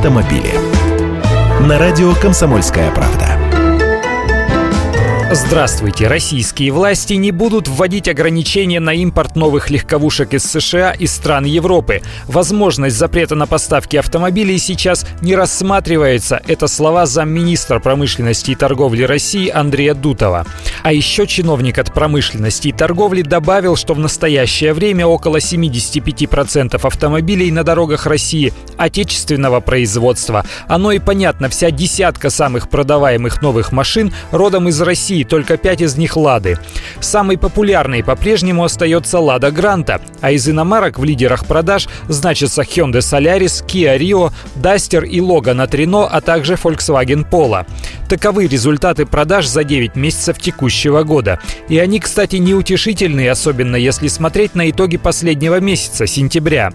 автомобили. На радио «Комсомольская правда». Здравствуйте! Российские власти не будут вводить ограничения на импорт новых легковушек из США и стран Европы. Возможность запрета на поставки автомобилей сейчас не рассматривается. Это слова замминистра промышленности и торговли России Андрея Дутова. А еще чиновник от промышленности и торговли добавил, что в настоящее время около 75% автомобилей на дорогах России отечественного производства. Оно и понятно, вся десятка самых продаваемых новых машин родом из России только пять из них «Лады». Самой популярной по-прежнему остается «Лада Гранта», а из иномарок в лидерах продаж значатся Hyundai Solaris, Kia Rio, Duster и Logan от Renault, а также Volkswagen Polo. Таковы результаты продаж за 9 месяцев текущего года. И они, кстати, неутешительные, особенно если смотреть на итоги последнего месяца, сентября.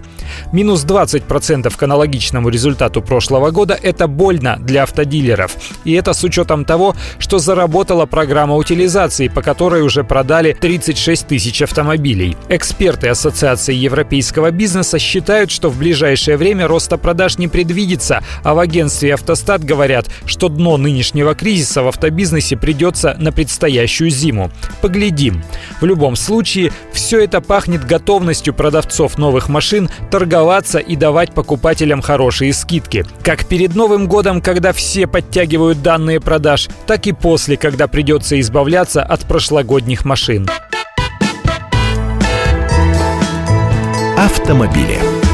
Минус 20% к аналогичному результату прошлого года – это больно для автодилеров. И это с учетом того, что заработала программа утилизации, по которой уже продали 36 тысяч автомобилей. Эксперты Ассоциации европейского бизнеса считают, что в ближайшее время роста продаж не предвидится, а в агентстве «Автостат» говорят, что дно нынешнего кризиса в автобизнесе придется на предстоящую зиму. Поглядим. В любом случае, все это пахнет готовностью продавцов новых машин торговаться и давать покупателям хорошие скидки. Как перед Новым годом, когда все подтягивают данные продаж, так и после, когда придется избавляться от прошлогодних машин. Автомобили.